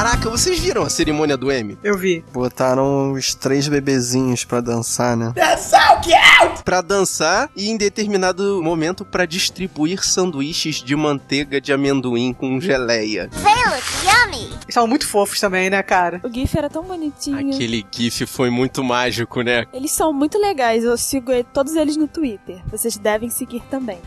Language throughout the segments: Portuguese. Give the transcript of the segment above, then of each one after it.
Caraca, vocês viram a cerimônia do M? Eu vi. Botaram os três bebezinhos pra dançar, né? Pra dançar e em determinado momento pra distribuir sanduíches de manteiga de amendoim com geleia. Eles estavam muito fofos também, né, cara? O GIF era tão bonitinho. Aquele gif foi muito mágico, né? Eles são muito legais, eu sigo todos eles no Twitter. Vocês devem seguir também.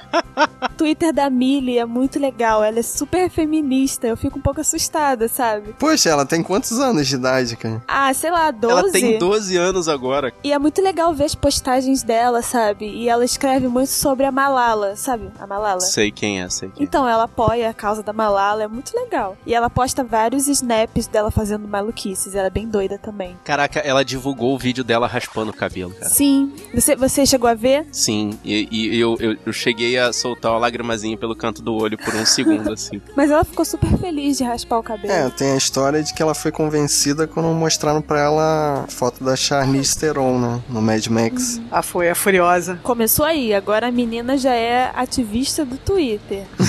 Twitter da Millie é muito legal, ela é super feminista, eu fico um pouco assustada, sabe? Poxa, ela tem quantos anos de idade, cara? Ah, sei lá, 12. Ela tem 12 anos agora. E é muito legal ver as postagens dela, sabe? E ela escreve muito sobre a Malala, sabe? A Malala. Sei quem é, sei quem é. Então, ela apoia a causa da Malala, é muito legal. E ela posta vários snaps dela fazendo maluquices, ela é bem doida também. Caraca, ela divulgou o vídeo dela raspando o cabelo, cara. Sim. Você, você chegou a ver? Sim, e, e eu, eu, eu cheguei a soltar uma lagrimazinha pelo canto do olho por um segundo, assim. Mas ela ficou super feliz de raspar o cabelo. É, tem a história de que ela foi convencida quando mostraram pra ela a foto da Charlize Theron, né? No Mad Max. Ah, foi, a Furiosa. Começou aí, agora a menina já é ativista do Twitter.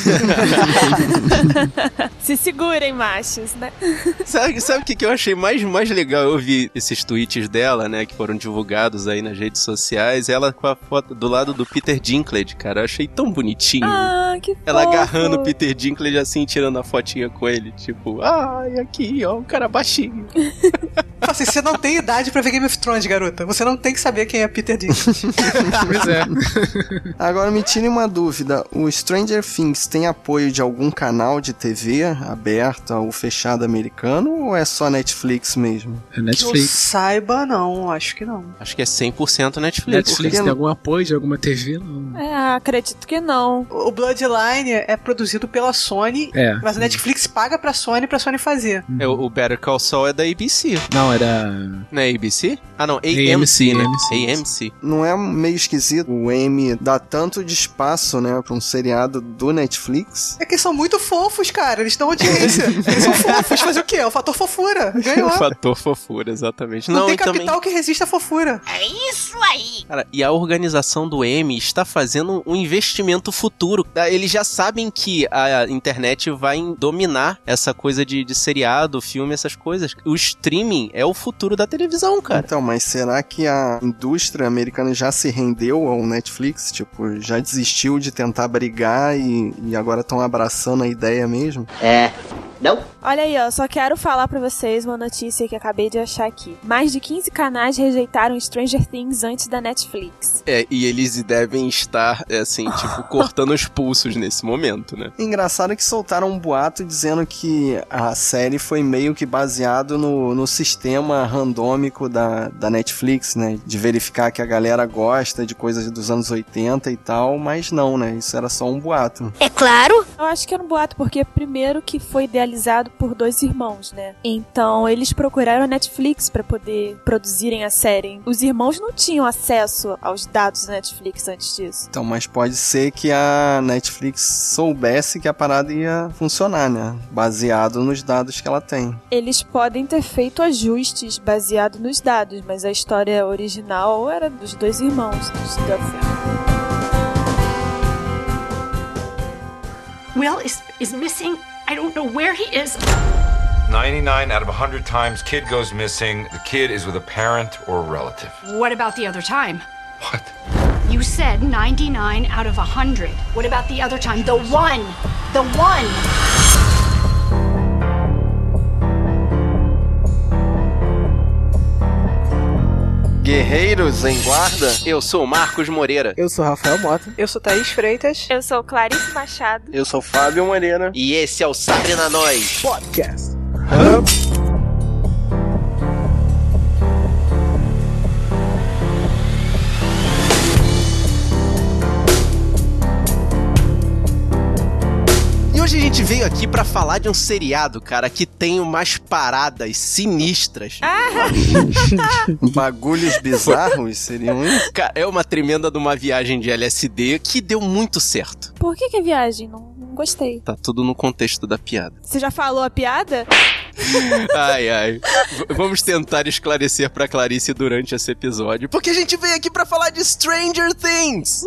Se segurem, machos, né? Sabe, sabe o que, que eu achei mais, mais legal? Eu vi esses tweets dela, né, que foram divulgados aí nas redes sociais, ela com a foto do lado do Peter Dinklage, cara. Eu achei tão bonitinho. Ah, que Ela fofo. agarrando o Peter Dinklage assim, tirando a fotinha com ele. Tipo, ai, aqui, ó, um cara baixinho. Assim, você não tem idade pra ver Game of Thrones, garota. Você não tem que saber quem é Peter Dinklage. Pois é. Agora me tire uma dúvida: o Stranger Things tem apoio de algum canal de TV aberta ou fechado americano ou é só Netflix mesmo? É que eu Netflix. saiba, não. Acho que não. Acho que é 100% Netflix. Netflix porque tem não- algum apoio de alguma TV? Não. É, acredito que não. O Bloodline é produzido pela Sony, É. mas a Netflix paga pra Sony pra Sony fazer. É, o Better Call Saul é da ABC. Não, era. Não é ABC? Ah, não, AMC, AMC, né? AMC. AMC. Não é meio esquisito o M dar tanto de espaço, né, pra um seriado do Netflix? É que eles são muito fofos, cara. Eles dão audiência. eles são fofos. Fazer o quê? É o fator fofura. Ganhou. O fator fofura, exatamente. Não, Não, tem e também... capital que resista à fofura. Cara, e a organização do M está fazendo um investimento futuro. Ah, Eles já sabem que a internet vai dominar essa coisa de, de seriado, filme, essas coisas. O streaming é o futuro da televisão, cara. Então, mas será que a indústria americana já se rendeu ao Netflix? Tipo, já desistiu de tentar brigar e, e agora estão abraçando a ideia mesmo? Olha aí, ó, só quero falar pra vocês uma notícia que acabei de achar aqui. Mais de 15 canais rejeitaram Stranger Things antes da Netflix. É, e eles devem estar, é, assim, tipo, cortando os pulsos nesse momento, né? Engraçado que soltaram um boato dizendo que a série foi meio que baseado no, no sistema randômico da, da Netflix, né? De verificar que a galera gosta de coisas dos anos 80 e tal, mas não, né? Isso era só um boato. Eu acho que era um boato, porque primeiro que foi idealizado por dois irmãos, né? Então eles procuraram a Netflix pra poder produzirem a série. Os irmãos não tinham acesso aos dados da Netflix antes disso. Então, mas pode ser que a Netflix soubesse que a parada ia funcionar, né? Baseado nos dados que ela tem. Eles podem ter feito ajustes baseado nos dados, mas a história original era dos dois irmãos, dos Duffer. Will is is missing. I don't know where he is. 99 out of 100 times, kid goes missing. The kid is with a parent or a relative. What about the other time? What? You said 99 out of 100. What about the other time? The one. The one. Guerreiros em guarda, eu sou Marcos Moreira. Eu sou Rafael Mota. Eu sou Thaís Freitas. Eu sou Clarice Machado. Eu sou Fábio Moreira. E esse é o Sabre na Nós. Podcast. E veio aqui pra falar de um seriado, cara, que tem umas paradas sinistras. Bagulhos bizarros seriam? Cara, é uma tremenda de uma viagem de LSD que deu muito certo. Por que, que é viagem? Não, não gostei. Tá tudo no contexto da piada. Você já falou a piada? Ai, ai. V- vamos tentar esclarecer pra Clarice durante esse episódio. Porque a gente veio aqui pra falar de Stranger Things.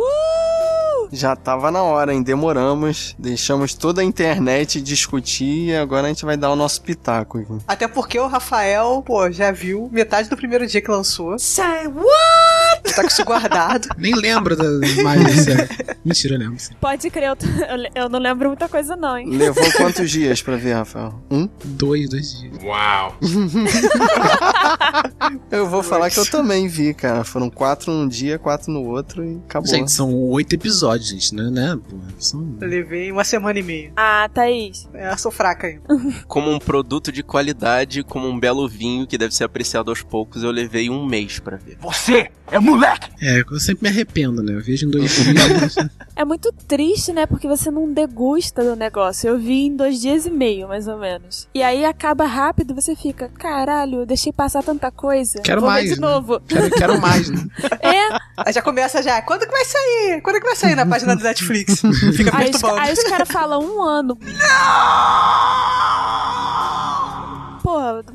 Já tava na hora, hein? Demoramos. Deixamos toda a internet discutir e agora a gente vai dar o nosso pitaco. Até porque o Rafael, pô, já viu metade do primeiro dia que lançou. Say what? Tá com isso guardado. Nem lembro da mais. Mentira, eu lembro. sim. Pode crer, eu, eu não lembro muita coisa não, hein? Levou quantos dias pra ver, Rafael? Um? Dois, dois dias. Wow. Eu vou falar que eu também vi, cara. Foram quatro num dia, quatro no outro e acabou. Gente, são oito episódios, gente, né? né? Pô, são... Eu levei uma semana e meia. Ah, Thaís. É, eu sou fraca ainda. Como um produto de qualidade, como um belo vinho que deve ser apreciado aos poucos, eu levei um mês pra ver. É, eu sempre me arrependo, né? Eu vejo em dois dias. É muito triste, né? Porque você não degusta do negócio. Eu vi em dois dias e meio, mais ou menos. E aí acaba rápido você fica, caralho, eu deixei passar tanta coisa. Quero Vou mais, ver de né? novo. quero, quero mais, né? É, Aí já começa já. Quando que vai sair? Quando que vai sair na página do Netflix? Fica aí os, perturbando. aí os caras falam um ano. Porra,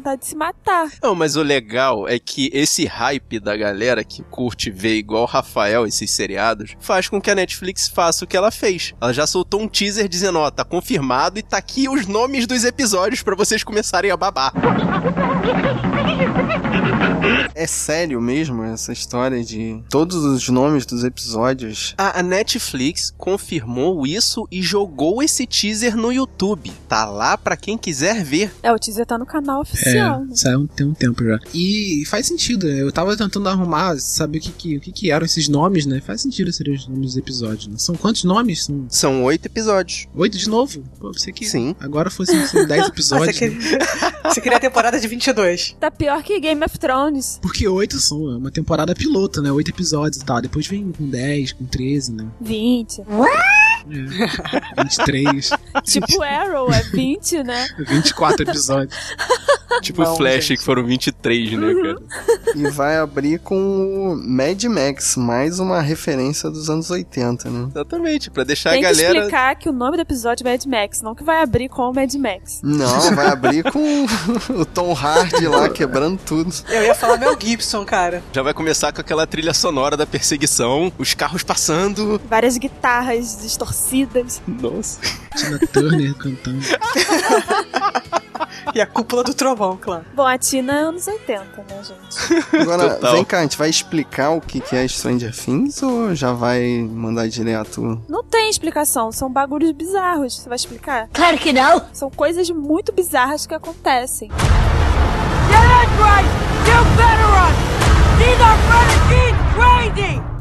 vontade de se matar. Não, mas o legal é que esse hype da galera que curte ver igual o Rafael esses seriados faz com que a Netflix faça o que ela fez. Ela já soltou um teaser dizendo, ó, tá confirmado e tá aqui os nomes dos episódios pra vocês começarem a babar. É sério mesmo essa história de todos os nomes dos episódios? A, a Netflix confirmou isso e jogou esse teaser no YouTube. Tá lá pra quem quiser ver. É, o teaser tá no canal oficial. Né? É, saiu tem um tempo já. E faz sentido, né? Eu tava tentando arrumar, saber o que, que, o que, que eram esses nomes, né? Faz sentido serem os nomes dos episódios, né? São quantos nomes? São São oito episódios. oito de novo? Pô, você que Sim. agora fossem assim, dez Ah, você, episódios. né? queria... você queria a temporada de 22. Tá pior que Game of Thrones. Porque oito são é uma temporada piloto, né? Oito episódios e tal. Depois vem com 10, com 13, né? 20. É. 23, tipo Arrow, é 20, né? 24 episódios. Tipo Bom, Flash, gente. que foram 23, né, cara? E vai abrir com o Mad Max, mais uma referência dos anos 80, né? Exatamente, pra deixar Tem a que galera. explicar que o nome do episódio é Mad Max, não que vai abrir com o Mad Max. Não, vai abrir com o Tom Hardy lá quebrando tudo. Eu ia falar Mel Gibson, cara. Já vai começar com aquela trilha sonora da perseguição, os carros passando. Várias guitarras distorcidas. Nossa. Tina Turner cantando. E a cúpula do trovão, claro. Bom, a Tina é anos 80, né, gente? Agora, Total. vem cá, a gente vai explicar o que que é Stranger Things ou já vai mandar direto? Não tem explicação, são bagulhos bizarros. Você vai explicar? Claro que não. São coisas muito bizarras que acontecem.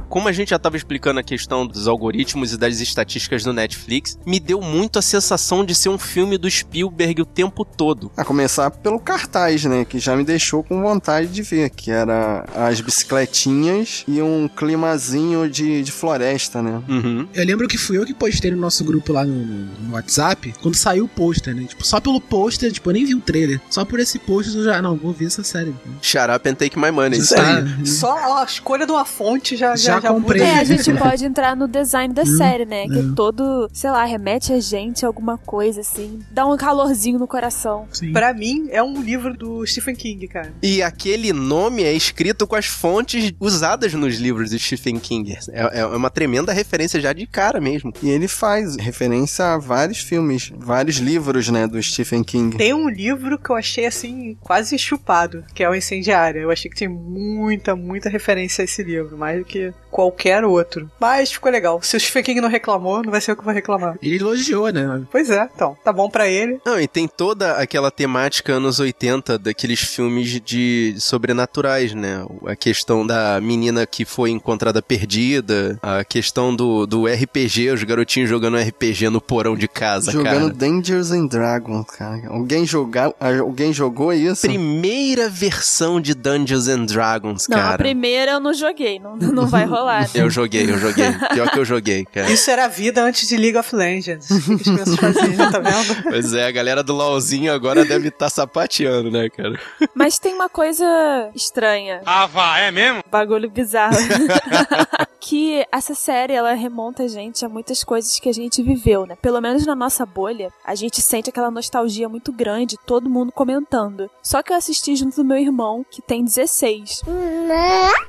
Como a gente já tava explicando a questão dos algoritmos e das estatísticas do Netflix, me deu muito a sensação de ser um filme do Spielberg o tempo todo. A começar pelo cartaz, né? Que já me deixou com vontade de ver. Que era as bicicletinhas e um climazinho de, de floresta, né? Uhum. Eu lembro que fui eu que postei no nosso grupo lá no, no- WhatsApp, quando saiu o pôster, né? Tipo, só pelo pôster, tipo, eu nem vi o trailer. Só por esse pôster eu já, não, vou ver essa série. Shut up and take my money. Já tá. Só a escolha de uma fonte já, Já já, comprei. É, a gente pode entrar no design da série, né? Que é. todo, sei lá, remete a gente a alguma coisa, assim. Dá um calorzinho no coração. Sim. Pra mim, é um livro do Stephen King, cara. E aquele nome é escrito com as fontes usadas nos livros de Stephen King. É, é uma tremenda referência já de cara mesmo. E ele faz referência a vários filmes, vários livros, né? Do Stephen King. Tem um livro que eu achei, assim, quase chupado, que é o Incendiário. Eu achei que tem muita, muita referência a esse livro, mais do que qualquer outro. Mas ficou legal. Se o Stephen King não reclamou, não vai ser eu que vou reclamar. Ele elogiou, né? Pois é, então, tá bom pra ele. Não, e tem toda aquela temática anos 80 daqueles filmes de sobrenaturais, né? A questão da menina que foi encontrada perdida, a questão do, do RPG, os garotinhos jogando RPG no porão de casa, Jogando cara. Dungeons and Dragons, cara. Alguém, jogar, alguém jogou isso? Primeira versão de Dungeons and Dragons, Não, a cara. primeira eu não joguei, não, não vai rolar. Eu joguei, eu joguei. Pior que eu joguei, cara. Isso era a vida antes de League of Legends. O que as crianças faziam, tá vendo? Pois é, a galera do LOLzinho agora deve estar sapateando, né, cara? Mas tem uma coisa estranha. Ah, vá, é mesmo? Bagulho bizarro. que essa série ela remonta a gente a muitas coisas que a gente viveu, né? Pelo menos na nossa bolha, a gente sente aquela nostalgia muito grande, todo mundo comentando. Só que eu assisti junto do meu irmão, que tem 16.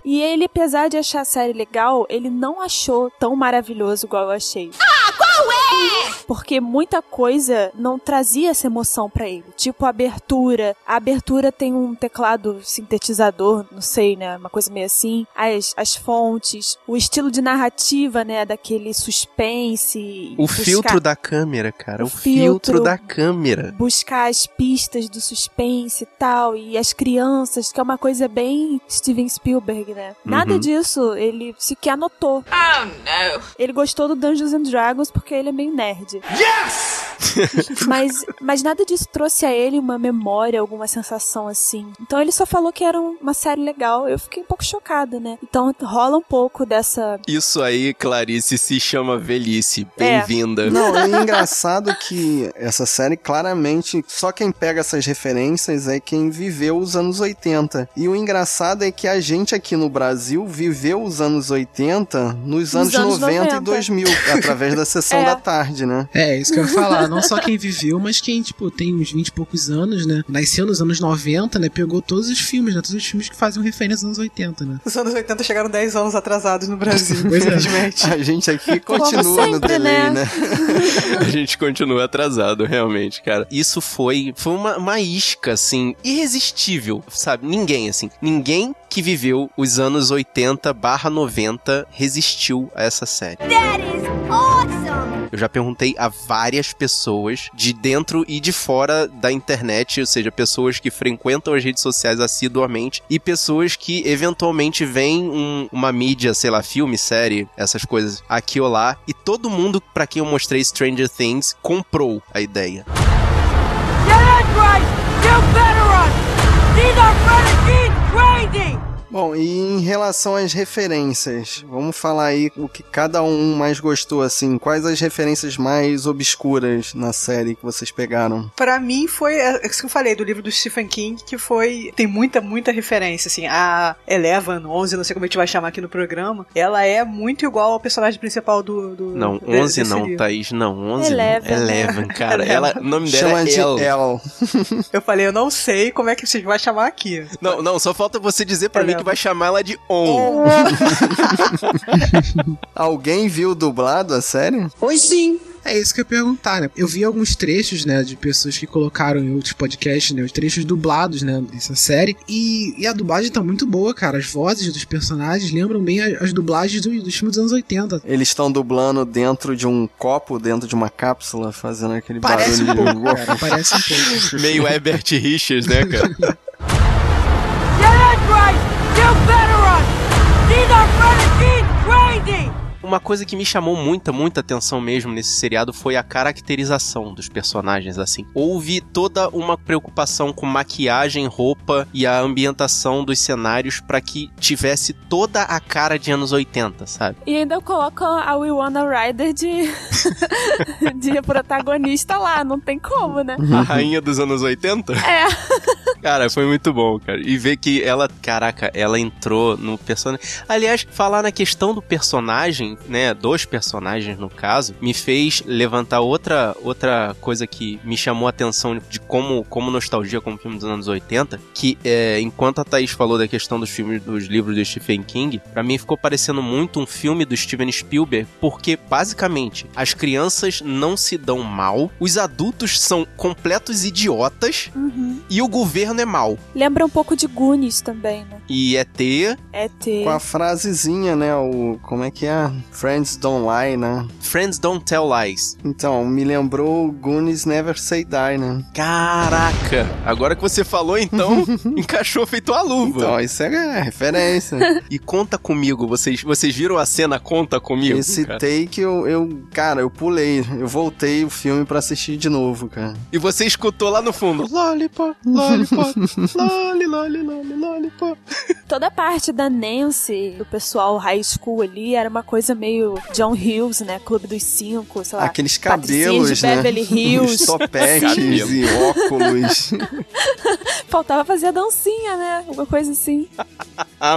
E ele, apesar de achar a série legal, ele não achou tão maravilhoso igual eu achei. Ah? Porque muita coisa não trazia essa emoção para ele. Tipo a abertura. A abertura tem um teclado sintetizador, não sei, né? Uma coisa meio assim. As, as fontes, o estilo de narrativa, né? Daquele suspense. O buscar... filtro da câmera, cara. O, o filtro, filtro da câmera. Buscar as pistas do suspense e tal. E as crianças, que é uma coisa bem Steven Spielberg, né? Nada uhum. disso ele sequer anotou. Oh, não! Ele gostou do Dungeons and Dragons porque ele é meio nerd. Yes! mas, mas nada disso trouxe a ele uma memória, alguma sensação assim. Então ele só falou que era uma série legal. Eu fiquei um pouco chocada, né? Então rola um pouco dessa. Isso aí, Clarice, se chama velhice. É. Bem-vinda. É. Não, é engraçado que essa série claramente só quem pega essas referências é quem viveu os anos 80. E o engraçado é que a gente aqui no Brasil viveu os anos 80 nos anos, anos 90, 90, e 2000, através da sessão é. da tarde, né? É, isso que eu ia falar. Não só quem viveu, mas quem, tipo, tem uns 20 e poucos anos, né? Nasceu nos anos 90, né? Pegou todos os filmes, né? Todos os filmes que faziam referência aos anos 80, né? Os anos 80 chegaram 10 anos atrasados no Brasil, é. infelizmente. É. A gente aqui continua sempre, no delay, né? né? a gente continua atrasado, realmente, cara. Isso foi, foi uma, uma isca, assim, irresistível, sabe? Ninguém, assim, ninguém que viveu os anos 80 barra 90 resistiu a essa série. That is awesome! Eu já perguntei a várias pessoas de dentro e de fora da internet, ou seja, pessoas que frequentam as redes sociais assiduamente e pessoas que eventualmente veem um, uma mídia, sei lá, filme, série, essas coisas aqui ou lá, e todo mundo para quem eu mostrei Stranger Things comprou a ideia. Get right! You better run! These are crazy! Bom, e em relação às referências, vamos falar aí o que cada um mais gostou, assim. Quais as referências mais obscuras na série que vocês pegaram? Para mim foi é, é isso que eu falei do livro do Stephen King, que foi tem muita muita referência, assim. A Eleven, 11, não sei como a gente vai chamar aqui no programa, ela é muito igual ao personagem principal do, do Não, 11 não, livro. Thaís, não, 11 Eleven. Não. Eleven, cara. Eleven. Ela, o nome dela Chama é de El. El. eu falei, eu não sei como é que você vai chamar aqui. Não, não, só falta você dizer para mim que vai chamar ela de On. Alguém viu dublado a série? Oi, sim. É isso que eu ia perguntar, né? Eu vi alguns trechos, né, de pessoas que colocaram em outros podcasts, né, os trechos dublados, né, dessa série. E, e a dublagem tá muito boa, cara. As vozes dos personagens lembram bem as, as dublagens do, dos filmes dos anos 80. Eles estão dublando dentro de um copo, dentro de uma cápsula, fazendo aquele parece barulho. Um pouco, cara, parece um pouco. Meio Herbert Richards, né, cara? Uma coisa que me chamou muita, muita atenção mesmo nesse seriado foi a caracterização dos personagens, assim. Houve toda uma preocupação com maquiagem, roupa e a ambientação dos cenários para que tivesse toda a cara de anos 80, sabe? E ainda colocam a Winona Ryder de... de protagonista lá, não tem como, né? A rainha dos anos 80? É. Cara, foi muito bom, cara. E ver que ela, caraca, ela entrou no personagem. Aliás, falar na questão do personagem, né, dos personagens no caso, me fez levantar outra outra coisa que me chamou a atenção de como como nostalgia como filme dos anos 80, que é, enquanto a Thaís falou da questão dos filmes dos livros do Stephen King, para mim ficou parecendo muito um filme do Steven Spielberg, porque basicamente as crianças não se dão mal, os adultos são completos idiotas uhum. e o governo é mal. Lembra um pouco de Goonies também, né? E ET. ET. Com a frasezinha, né? O como é que é? Friends Don't Lie, né? Friends Don't Tell Lies. Então, me lembrou Goonies Never Say Die, né? Caraca! Agora que você falou, então, encaixou feito a luva. Então, isso é referência. e conta comigo, vocês, vocês viram a cena Conta Comigo? Esse cara? take, eu, eu, cara, eu pulei. Eu voltei o filme para assistir de novo, cara. E você escutou lá no fundo, Lollipop, Lollipop, Lolly, Lolly, Lollipop. Toda a parte da Nancy, do pessoal high school ali, era uma coisa meio John Hills, né? Clube dos Cinco, sei lá. Aqueles cabelos, de né? Beverly Hills. Os topetes e óculos. Faltava fazer a dancinha, né? Alguma coisa assim.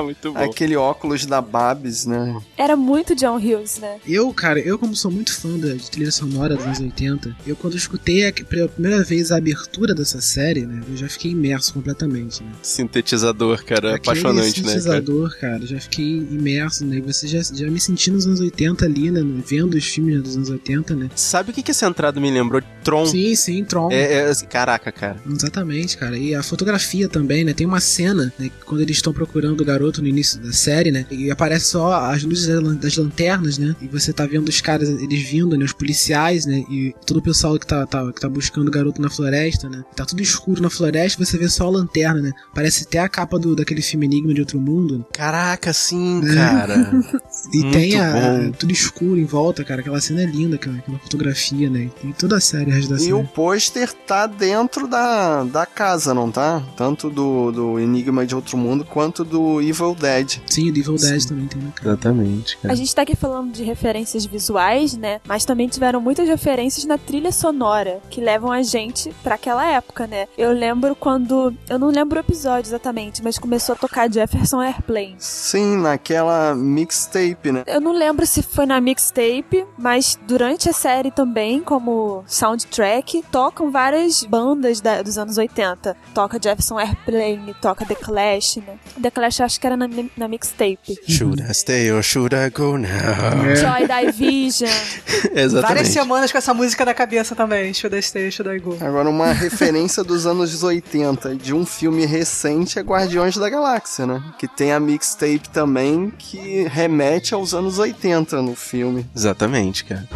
Muito bom. Aquele óculos da Babs, né? Era muito John Hughes, né? Eu, cara, eu como sou muito fã da de trilha sonora dos anos 80, eu quando escutei a, pela primeira vez a abertura dessa série, né, eu já fiquei imerso completamente, né? Sintetizador, cara, Aquele apaixonante, né? Cara? sintetizador, cara? já fiquei imerso, né? E você já, já me senti nos anos 80 ali, né? Vendo os filmes dos anos 80, né? Sabe o que, que essa entrada me lembrou? Tron. Sim, sim, Tron. É, é, assim, caraca, cara. Exatamente, cara. E a fotografia também, né? Tem uma cena, né, quando eles estão procurando o garoto no início da série, né? E aparece só as luzes das lanternas, né? E você tá vendo os caras, eles vindo, né? Os policiais, né? E todo o pessoal que tá, tá, que tá buscando o garoto na floresta, né? Tá tudo escuro na floresta, você vê só a lanterna, né? Parece até a capa do, daquele filme Enigma de Outro Mundo. Caraca, sim, cara. e Muito tem a, bom. tudo escuro em volta, cara. Aquela cena é linda, cara. Aquela fotografia, né? Tem toda a série, resto da E série. o pôster tá dentro da, da casa, não tá? Tanto do, do Enigma de Outro Mundo quanto do Evil Dead. Sim, o Evil Dead também tem, né, cara? Exatamente, A gente tá aqui falando de referências visuais, né? Mas também tiveram muitas referências na trilha sonora que levam a gente pra aquela época, né? Eu lembro quando. Eu não lembro o episódio exatamente, mas começou a tocar Jefferson Airplane. Sim, naquela mixtape, né? Eu não lembro se foi na mixtape, mas durante a série também, como soundtrack, tocam várias bandas da- dos anos 80. Toca Jefferson Airplane, toca The Clash, né? The Clash eu acho que era na, na mixtape. Should I stay or should I go now? Joy Division. Exatamente. Várias semanas com essa música na cabeça também. Should I stay, should I go? Agora, uma referência dos anos 80 de um filme recente é Guardiões da Galáxia, né? Que tem a mixtape também que remete aos anos 80 no filme. Exatamente, cara.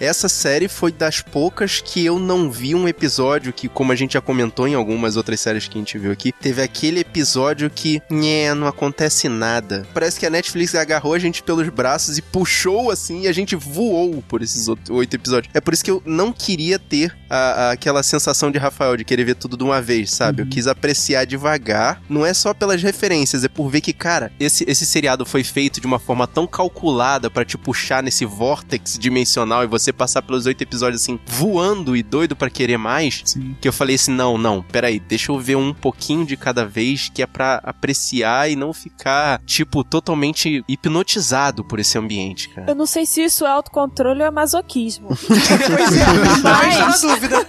Essa série foi das poucas que eu não vi um episódio que, como a gente já comentou em algumas outras séries que a gente viu aqui, teve aquele episódio que, nhé, não acontece nada. Parece que a Netflix agarrou a gente pelos braços e puxou assim e a gente voou por esses oito episódios. É por isso que eu não queria ter a- a- aquela sensação de Rafael de querer ver tudo de uma vez, sabe? Eu quis apreciar devagar. Não é só pelas referências, é por ver que, cara, esse, esse seriado foi feito de uma forma tão calculada pra te puxar nesse vórtex dimensional e você passar pelos oito episódios assim, voando e doido pra querer mais. Sim. Que eu falei assim: não, não, peraí, deixa eu ver um pouquinho de cada vez que é pra apreciar e não ficar, tipo, totalmente hipnotizado por esse ambiente, cara. Eu não sei se isso é autocontrole ou é masoquismo. Pois é, mas tô na Mas dúvida.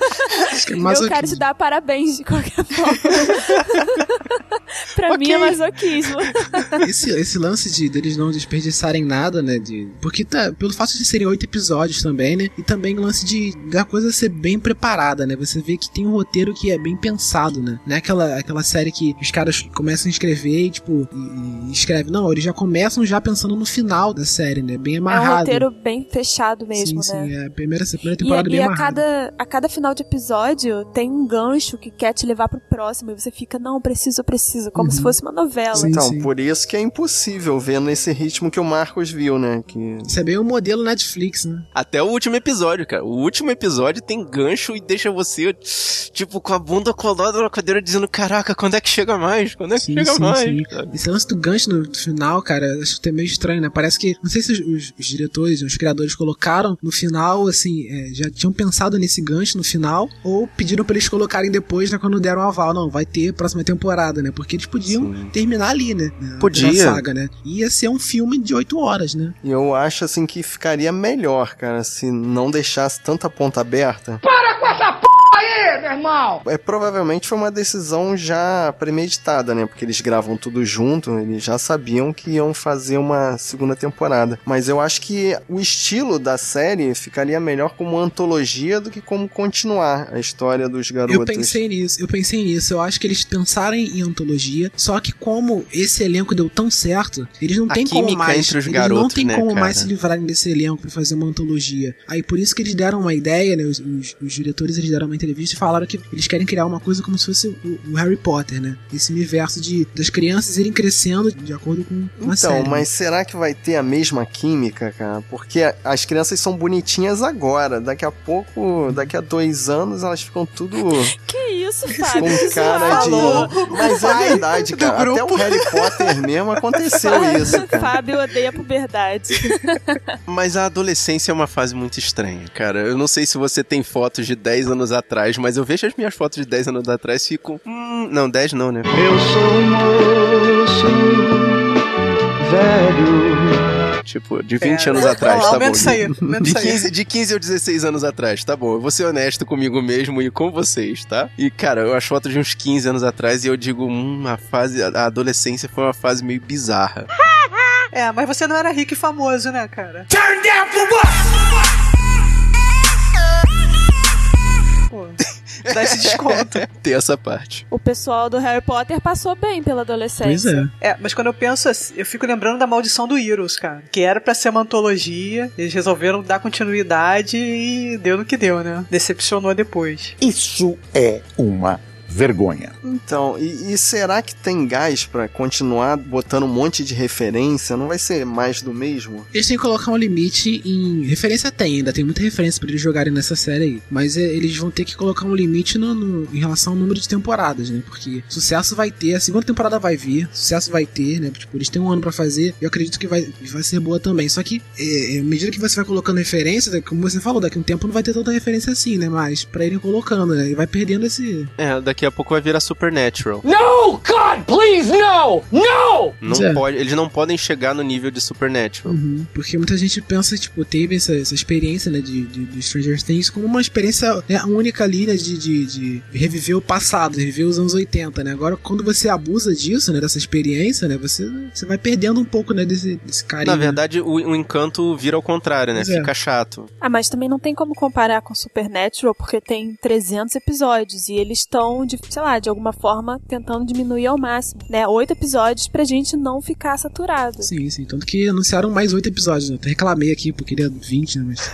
Acho que é eu quero te dar parabéns de qualquer forma. pra mim é masoquismo. esse, esse lance de deles não desperdiçarem nada, né? De, porque tá, pelo fato de serem oito episódios também, né? E também o lance de da coisa ser bem preparada, né? Você vê que tem um roteiro que é bem pensado, né? Não é aquela, aquela série que os caras começam a escrever e, tipo, e, e escreve. Não, eles já começam já pensando no final da série, né? Bem É um amarrado. roteiro bem fechado mesmo, sim, né? sim, é a primeira, a primeira E, temporada e bem a amarrada. cada, a cada final de episódio tem um gancho que quer te levar pro próximo. E você fica, não, preciso, preciso. Como se fosse uma novela. Sim, então, sim. por isso que é impossível ver nesse ritmo que o Marcos viu, né? Que Isso é bem o modelo Netflix, né? Até o último episódio, cara. O último episódio tem gancho e deixa você, tipo, com a bunda colada na cadeira dizendo: Caraca, quando é que chega mais? Quando é que Sim, chega sim, mais? sim. sabe? Esse lance do gancho no final, cara, acho até meio estranho, né? Parece que. Não sei se os, os- diretores, os criadores colocaram no final, assim, é, já tinham pensado nesse gancho no final, ou pediram pra eles colocarem depois, né, quando deram o aval. Não, vai ter próxima temporada, né? Porque eles podiam Sim. terminar ali, né? na- Podia. Na saga, né? Ia ser um filme de oito horas, né? eu acho assim que ficaria melhor, cara, se não deixasse tanta ponta aberta. É, provavelmente foi uma decisão já premeditada, né? Porque eles gravam tudo junto, eles já sabiam que iam fazer uma segunda temporada. Mas eu acho que o estilo da série ficaria melhor como antologia do que como continuar a história dos garotos. Eu pensei nisso, eu pensei nisso. Eu acho que eles pensaram em antologia, só que como esse elenco deu tão certo, eles não têm como mais. entre os eles não garotos, tem né, como cara? mais se livrarem desse elenco pra fazer uma antologia. Aí por isso que eles deram uma ideia, né? Os, os- os diretores eles deram uma entrevista e falaram que eles querem criar uma coisa como se fosse o, o Harry Potter, né? Esse universo de das crianças irem crescendo de acordo com com a Então, série. né? mas será que vai ter a mesma química, cara? Porque as crianças são bonitinhas agora. Daqui a pouco, daqui a dois anos, elas ficam tudo. Que isso, Fábio? Com cara de. Mas é verdade, cara. Até o Harry Potter mesmo aconteceu isso, cara. Fábio odeia a puberdade. Mas a adolescência é uma fase muito estranha, cara. Eu não sei se você tem fotos de 10 anos atrás, mas eu vejo as minhas fotos de 10 anos atrás e fico. Hum, não, 10 não, né? Eu sou um moço velho. Tipo, de 20 É, anos não, atrás, não, tá bom. isso aí, De isso aí. 15, de 15 ou 16 anos atrás, tá bom. Eu vou ser honesto comigo mesmo e com vocês, tá? E, cara, eu acho fotos de uns 15 anos atrás e eu digo, hum, a fase. A adolescência foi uma fase meio bizarra. É, mas você não era rico e famoso, né, cara? Turn down for what? Pô, dá esse desconto. Ter essa parte. O pessoal do Harry Potter passou bem pela adolescência. Pois é. É, mas quando eu penso assim, eu fico lembrando da maldição do Heroes, cara. Que era pra ser uma antologia, eles resolveram dar continuidade e deu no que deu, né? Decepcionou depois. Isso é uma vergonha. Então, e, e será que tem gás pra continuar botando um monte de referência? Não vai ser mais do mesmo? Eles têm que colocar um limite em. Referência tem, ainda tem muita referência pra eles jogarem nessa série aí. Mas é, eles vão ter que colocar um limite no, no- em relação ao número de temporadas, né? Porque sucesso vai ter, a segunda temporada vai vir, sucesso vai ter, né? Tipo, eles têm um ano pra fazer, e eu acredito que vai, vai ser boa também. Só que, é, é, à medida que você vai colocando referência, como você falou, daqui a um tempo não vai ter tanta referência assim, né? Mas pra irem colocando, né? E vai perdendo esse. É, daqui a pouco vai virar Supernatural. No, God, please, no! No! Não É. pode, eles não podem chegar no nível de Supernatural. Uhum. Porque muita gente pensa, tipo, teve essa, essa experiência, né, de, de, de Stranger Things como uma experiência né, única ali, né, de, de, de reviver o passado, reviver os anos 80, né? Agora, quando você abusa disso, né, dessa experiência, né, você, você vai perdendo um pouco, né, desse, desse carinho. Na verdade, o, o encanto vira ao contrário, né? Pois é. Fica chato. Ah, mas também não tem como comparar com Supernatural, porque tem 300 episódios e eles estão, de, sei lá, de alguma forma tentando diminuir ao máximo, né? Oito episódios pra gente não ficar saturado. Sim, sim. Tanto que anunciaram mais oito episódios, né? Até reclamei aqui, porque queria 20, né, mas...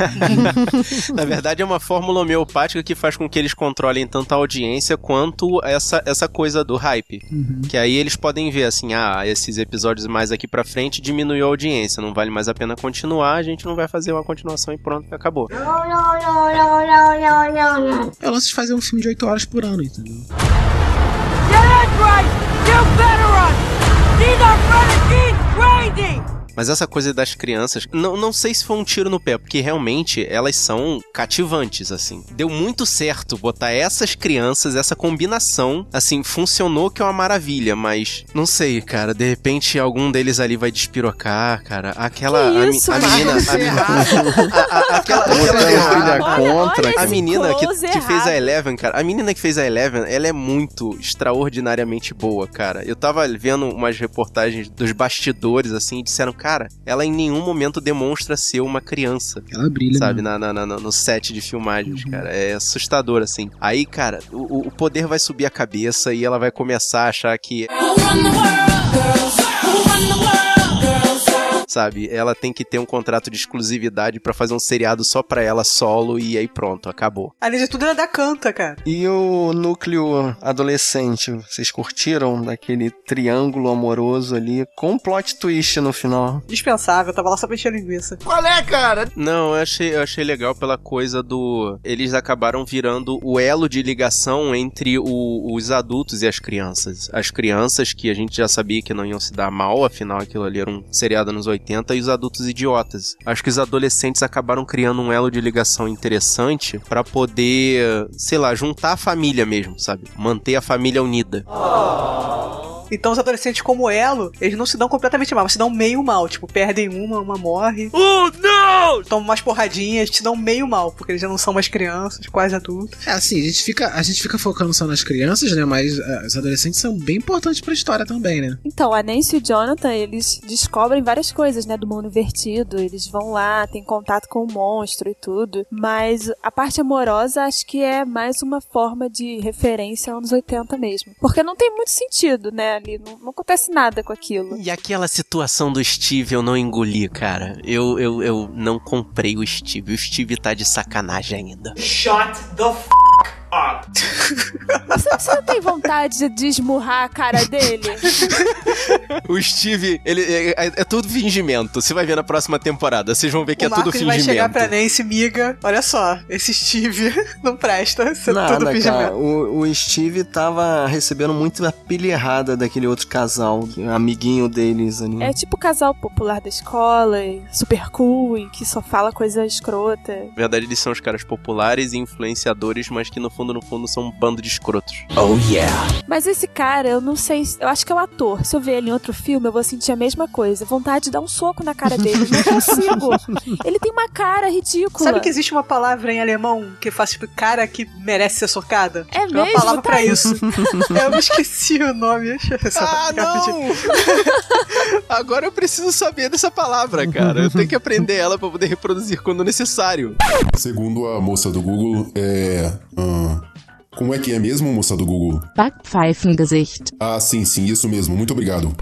Na verdade, é uma fórmula homeopática que faz com que eles controlem tanto a audiência quanto essa, essa coisa do hype. Uhum. Que aí eles podem ver assim, ah, esses episódios mais aqui pra frente diminuiu a audiência, não vale mais a pena continuar, a gente não vai fazer uma continuação e pronto, acabou. É o lance de fazer um filme de 8 horas por ano, entendeu? Yeah, That's right! You better run! These are renegade crazy! Mas essa coisa das crianças, não, não sei se foi um tiro no pé, porque realmente elas são cativantes, assim. Deu muito certo botar essas crianças, essa combinação, assim, funcionou que é uma maravilha, mas não sei, cara, de repente algum deles ali vai despirocar, cara. Aquela. Que a, mi- isso, a Marcos? menina. A, menina a- a- aquela, aquela contra. olha a menina que, que fez a. Eleven, cara, a menina que fez a Eleven, ela é muito extraordinariamente boa, cara. Eu tava vendo umas reportagens dos bastidores, assim, e disseram, cara, ela em nenhum momento demonstra ser uma criança. Ela brilha, Sabe, né? na, na- na- no set de filmagens, cara. É assustador, assim. Aí, cara, o, o poder vai subir a cabeça e ela vai começar a achar que. Sabe, ela tem que ter um contrato de exclusividade pra fazer um seriado só pra ela solo e aí pronto, acabou. Além de tudo, ela dá canta, cara. E o núcleo adolescente, vocês curtiram daquele triângulo amoroso ali com um plot twist no final? Dispensável, tava lá só pra encher linguiça. Não, eu achei, eu achei legal pela coisa do. Eles acabaram virando o elo de ligação entre o- os adultos e as crianças. As crianças que a gente já sabia que não iam se dar mal, afinal aquilo ali era um seriado nos 80, e os adultos idiotas. Acho que os adolescentes acabaram criando um elo de ligação interessante pra poder, sei lá, juntar a família mesmo, sabe? Manter a família unida. Então os adolescentes como elo, eles não se dão completamente mal, mas se dão meio mal. Tipo, perdem uma, uma morre. Oh, não! Tomam umas porradinhas, se dão meio mal, porque eles já não são mais crianças, quase adultos. É assim, a gente fica, a gente fica focando só nas crianças, né? Mas ah, os adolescentes são bem importantes pra história também, né? Então, a Nancy e o Jonathan, eles descobrem várias coisas, né, do mundo invertido. Eles vão lá, têm contato com o monstro e tudo. Mas a parte amorosa, acho que é mais uma forma de referência anos 80 mesmo. Porque não tem muito sentido, né, ali. Não, não acontece nada com aquilo. E aquela situação do Steve eu não engoli, cara. Eu, eu, eu não comprei o Steve. O Steve tá de sacanagem ainda. Shut the f Você, você não tem vontade de esmurrar a cara dele? O Steve, ele é, é- é tudo fingimento. Você vai ver na próxima temporada. Vocês vão ver que o é tudo Marcos vai fingimento. chegar pra Nancy, miga. Olha só, esse Steve não presta. Isso é tudo Nada, fingimento. cara. O, o Steve tava recebendo muito a pilha errada daquele outro casal, amiguinho deles ali. É tipo o casal popular da escola, super cool e que só fala coisa escrota. Na verdade, eles são os caras populares e influenciadores, mas que no fundo, no fundo, são um bando de escrotos. Oh yeah. Mas esse cara, eu não sei, eu acho que é o ator. Se eu ver ele em outro filme, eu vou sentir a mesma coisa. Vontade de dar um soco na cara dele. Não consigo. ele tem uma cara ridícula. Sabe que existe uma palavra em alemão que faz tipo cara que merece ser socada? É Tem uma mesmo? palavra Tá pra aí. isso. eu me esqueci o nome. Ah, não! Agora eu preciso saber dessa palavra, cara. Eu tenho que aprender ela pra poder reproduzir quando necessário. Segundo a moça do Google, é. ah, como é que é mesmo, moça do Google? Backpfeifengesicht. Ah, sim, sim, isso mesmo. Muito obrigado.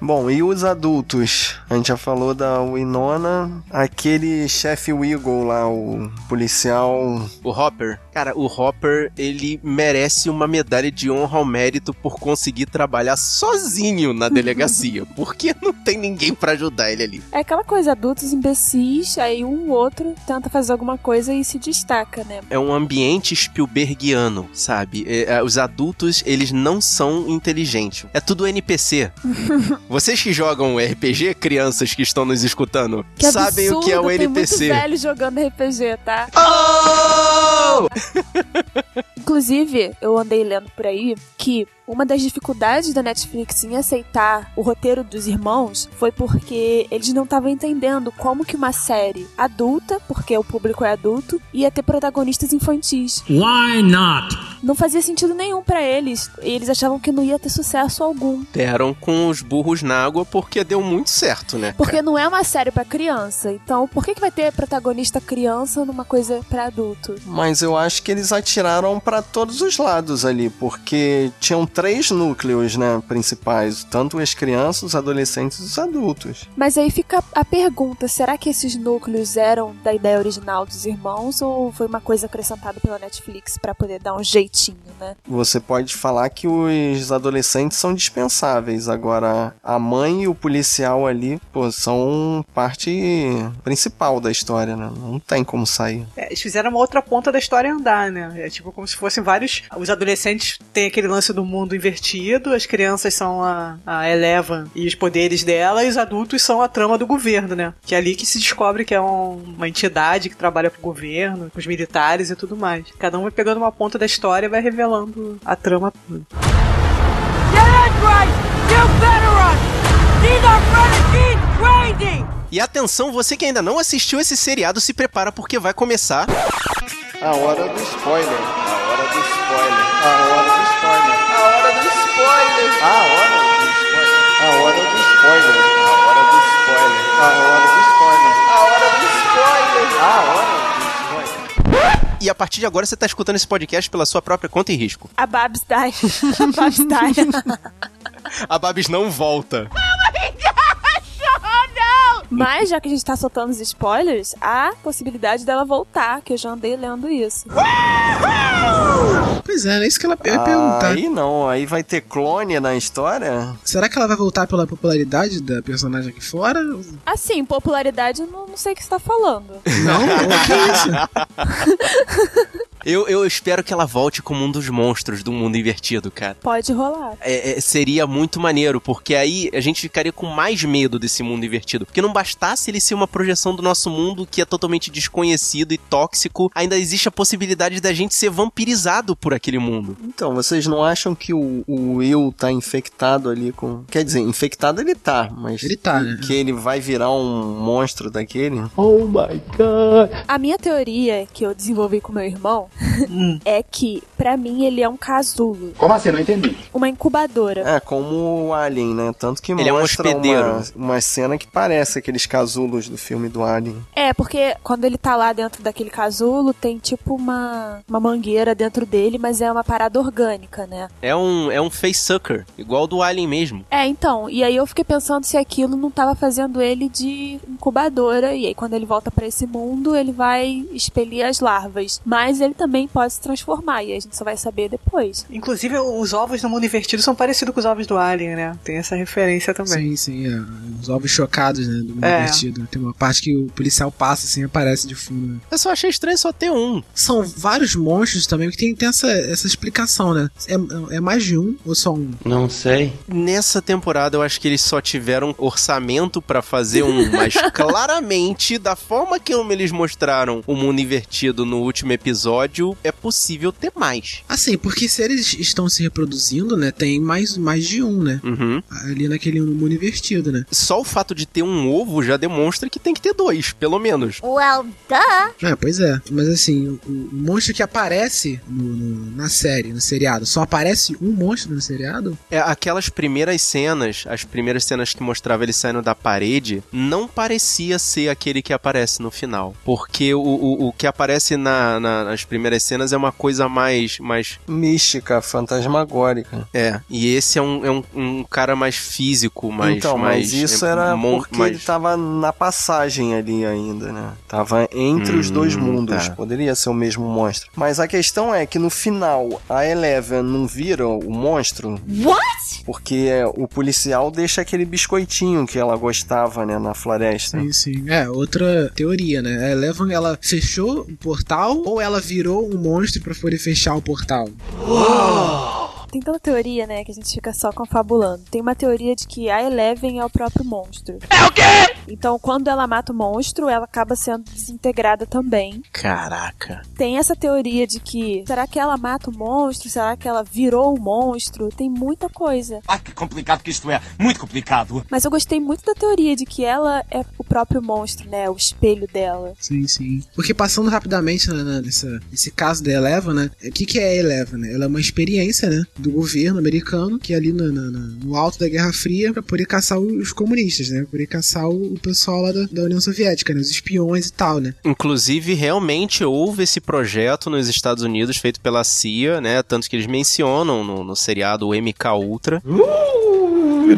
Bom, e os adultos? A gente já falou da Winona, aquele chefe Wiggle lá, o policial. O Hopper, cara, o Hopper, ele merece uma medalha de honra ao mérito por conseguir trabalhar sozinho na delegacia. porque não tem ninguém pra ajudar ele ali. É aquela coisa, adultos imbecis, aí um outro tenta fazer alguma coisa e se destaca, né? É um ambiente Spielbergiano, sabe? É, é, os adultos, eles não são inteligentes. É tudo NPC. Vocês que jogam RPG, crianças que estão nos escutando, Que sabem o que é absurdo, o Tem muito NPC. velho jogando RPG, tá? Oh! Inclusive, eu andei lendo por aí que uma das dificuldades da Netflix em aceitar o roteiro dos irmãos foi porque eles não estavam entendendo como que uma série adulta, porque o público é adulto, ia ter protagonistas infantis. Why not? Não fazia sentido nenhum pra eles. E eles achavam que não ia ter sucesso algum. Deram com os burros na água porque deu muito certo, né? Porque não é uma série pra criança. Então, por que, que vai ter protagonista criança numa coisa pra adulto? Mas eu acho que eles atiraram pra todos os lados ali, porque tinham três núcleos, né, principais, tanto as crianças, os adolescentes e os adultos. Mas aí fica a pergunta: será que esses núcleos eram da ideia original dos irmãos ou foi uma coisa acrescentada pela Netflix pra poder dar um né? Você pode falar que os adolescentes são dispensáveis, agora a mãe e o policial ali, pô, são parte principal da história, né? Não tem como sair. É, eles fizeram uma outra ponta da história andar, né? É tipo como se fossem vários. Os adolescentes têm aquele lance do mundo invertido, as crianças são a, a Eleven e os poderes dela, e os adultos são a trama do governo, né? Que é ali que se descobre que é um- uma entidade que trabalha pro governo, com os militares e tudo mais. Cada um vai pegando uma ponta da história e vai revelando a trama toda. E atenção, você que ainda não assistiu esse seriado, se prepara porque vai começar. A hora do spoiler. A hora do spoiler. A hora do spoiler. A hora do spoiler. A hora partir de agora você tá escutando esse podcast pela sua própria conta e risco. A Babs die. a Babs die. A Babs não volta. Mas já que a gente tá soltando os spoilers, há possibilidade dela voltar, que eu já andei lendo isso. Pois é, é isso que ela eu ia perguntar. Aí não, aí vai ter clone na história? Será que ela vai voltar pela popularidade da personagem aqui fora? Assim, popularidade, eu não, não sei o que você tá falando. Não? O que é isso? Eu, eu espero que ela volte como um dos monstros do mundo invertido, cara. Pode rolar. É, é, seria muito maneiro, porque aí a gente ficaria com mais medo desse mundo invertido. Porque não bastasse ele ser uma projeção do nosso mundo que é totalmente desconhecido e tóxico, ainda existe a possibilidade da gente ser vampirizado por aquele mundo. Então, vocês não acham que o, o Will tá infectado ali com. Quer dizer, infectado ele tá, mas. Ele tá, né? Que ele vai virar um monstro daquele? Oh my god. A minha teoria que eu desenvolvi com meu irmão é que, pra mim, ele é um casulo. Como assim? Não entendi. Uma incubadora. É, como o Alien, né? Tanto que Ele é um mostra hospedeiro. uma, uma cena que parece aqueles casulos do filme do Alien. É, porque quando ele tá lá dentro daquele casulo, tem tipo uma, uma mangueira dentro dele, mas é uma parada orgânica, né? É um, é um facesucker, igual do Alien mesmo. É, então, e aí eu fiquei pensando se aquilo não tava fazendo ele de incubadora, e aí quando ele volta pra esse mundo, ele vai expelir as larvas. Mas ele também pode se transformar, e a gente só vai saber depois. Inclusive, os ovos no mundo invertido são parecidos com os ovos do Alien, né? Tem essa referência também. Sim, sim, é. Os ovos chocados, né? Do mundo É. invertido. Tem uma parte que o policial passa assim aparece de fundo. né? Eu só achei estranho só ter um. São vários monstros também que tem, tem essa, essa explicação, né? É, é mais de um ou só um? Não sei. Nessa temporada eu acho que eles só tiveram orçamento pra fazer um, mas claramente, da forma que eles mostraram o mundo invertido no último episódio, é possível ter mais. Assim, porque se eles estão se reproduzindo, né? Tem mais, mais de um, né? Uhum. Ali naquele mundo invertido, né? Só o fato de ter um ovo já demonstra que tem que ter dois, pelo menos. Well, duh. É, pois é. Mas assim, o, o monstro que aparece no, no- na série, no seriado, só aparece um monstro no seriado? É, aquelas primeiras cenas, as primeiras cenas que mostrava ele saindo da parede, não parecia ser aquele que aparece no final. Porque o, o, o que aparece na- na- nas primeiras cenas é uma coisa mais, mais. Mística, fantasmagórica. É, e esse é um, é um, um cara mais físico, mais. então, mais, mas isso é, era mon- porque mais- ele tava na passagem ali ainda, né? Tava entre os dois Hum, mundos. tá. Poderia ser o mesmo monstro. Mas a questão é que no final a Eleven não vira o monstro. What? Porque o policial deixa aquele biscoitinho que ela gostava, né, na floresta. Sim, sim. É, outra teoria, né? A Eleven, ela fechou o portal ou ela virou um monstro pra poder fechar o portal? Tem tanta teoria, né, que a gente fica só confabulando. Tem uma teoria de que a Eleven é o próprio monstro. É o quê? Então, quando ela mata o monstro, ela acaba sendo desintegrada também. Caraca. Tem essa teoria de que será que ela mata o monstro? Será que ela virou o monstro? Tem muita coisa. Ah, que complicado que isto é. Muito complicado. Mas eu gostei muito da teoria de que ela é o próprio monstro, né? O espelho dela. Sim, sim. Porque passando rapidamente na- na- nessa, nesse caso da Eleven, né? O que, que é a Eleven, né? Ela é uma experiência, né? Do governo americano, que é ali na- na- na- no alto da Guerra Fria, pra poder caçar os comunistas, né? Pra poder caçar o, o pessoal lá da, da União Soviética, né? Os espiões e tal, né? Inclusive, realmente houve esse projeto nos Estados Unidos feito pela CIA, né? Tanto que eles mencionam no, no seriado o MK Ultra.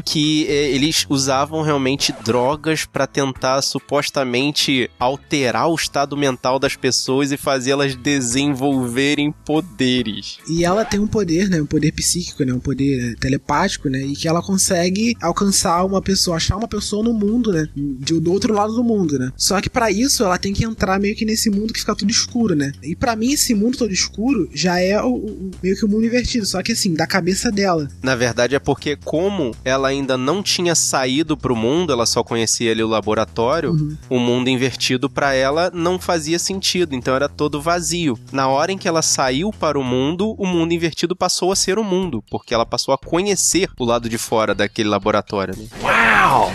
Que eh, eles usavam realmente drogas pra tentar supostamente alterar o estado mental das pessoas e fazê-las desenvolverem poderes. E ela tem um poder, né? Um poder psíquico, né? Um poder é, telepático, né? E que ela consegue alcançar uma pessoa, achar uma pessoa no mundo, né? De, do outro lado do mundo, né? Só que pra isso ela tem que entrar meio que nesse mundo que fica tudo escuro, né? E pra mim esse mundo todo escuro já é o, o- meio que o mundo invertido, só que assim, da cabeça dela. Na verdade é porque como ela ainda não tinha saído pro mundo, ela só conhecia ali o laboratório, o mundo invertido pra ela não fazia sentido, então era todo vazio. Na hora em que ela saiu para o mundo, o mundo invertido passou a ser o mundo, porque ela passou a conhecer o lado de fora daquele laboratório. Né? Uau!